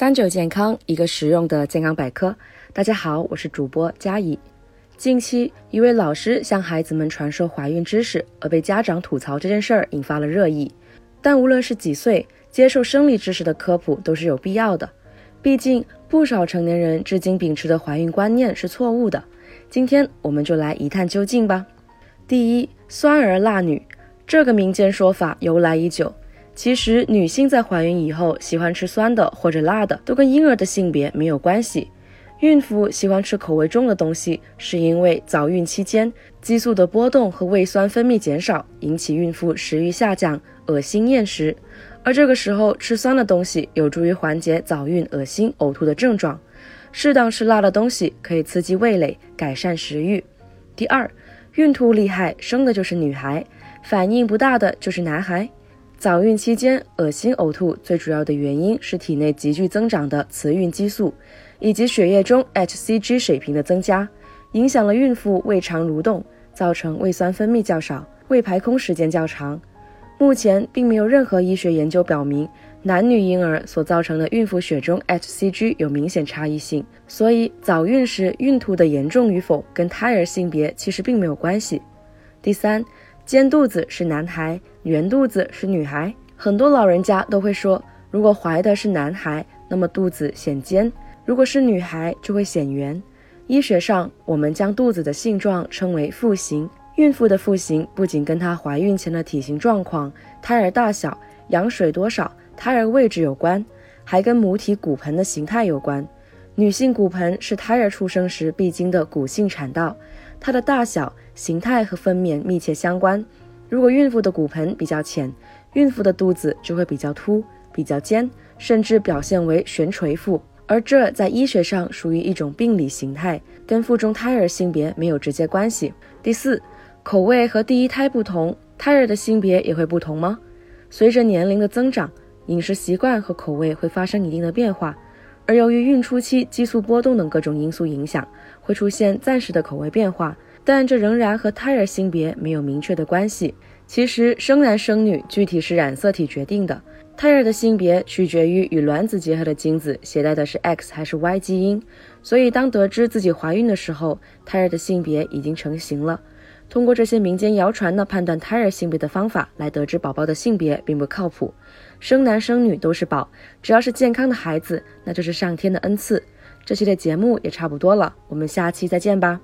三九健康，一个实用的健康百科。大家好，我是主播佳怡。近期，一位老师向孩子们传授怀孕知识，而被家长吐槽这件事儿引发了热议。但无论是几岁，接受生理知识的科普都是有必要的。毕竟，不少成年人至今秉持的怀孕观念是错误的。今天，我们就来一探究竟吧。第一，酸儿辣女，这个民间说法由来已久。其实，女性在怀孕以后喜欢吃酸的或者辣的，都跟婴儿的性别没有关系。孕妇喜欢吃口味重的东西，是因为早孕期间激素的波动和胃酸分泌减少，引起孕妇食欲下降、恶心厌食。而这个时候吃酸的东西有助于缓解早孕恶心呕吐的症状。适当吃辣的东西可以刺激味蕾，改善食欲。第二，孕吐厉害，生的就是女孩；反应不大的就是男孩。早孕期间恶心呕吐，最主要的原因是体内急剧增长的雌孕激素，以及血液中 hCG 水平的增加，影响了孕妇胃肠蠕动，造成胃酸分泌较少，胃排空时间较长。目前并没有任何医学研究表明男女婴儿所造成的孕妇血中 hCG 有明显差异性，所以早孕时孕吐的严重与否跟胎儿性别其实并没有关系。第三。尖肚子是男孩，圆肚子是女孩。很多老人家都会说，如果怀的是男孩，那么肚子显尖；如果是女孩，就会显圆。医学上，我们将肚子的性状称为腹型。孕妇的腹型不仅跟她怀孕前的体型状况、胎儿大小、羊水多少、胎儿位置有关，还跟母体骨盆的形态有关。女性骨盆是胎儿出生时必经的骨性产道。它的大小、形态和分娩密切相关。如果孕妇的骨盆比较浅，孕妇的肚子就会比较凸、比较尖，甚至表现为悬垂腹。而这在医学上属于一种病理形态，跟腹中胎儿性别没有直接关系。第四，口味和第一胎不同，胎儿的性别也会不同吗？随着年龄的增长，饮食习惯和口味会发生一定的变化。而由于孕初期激素波动等各种因素影响，会出现暂时的口味变化，但这仍然和胎儿性别没有明确的关系。其实生男生女具体是染色体决定的，胎儿的性别取决于与卵子结合的精子携带的是 X 还是 Y 基因。所以当得知自己怀孕的时候，胎儿的性别已经成型了。通过这些民间谣传呢判断胎儿性别的方法来得知宝宝的性别，并不靠谱。生男生女都是宝，只要是健康的孩子，那就是上天的恩赐。这期的节目也差不多了，我们下期再见吧。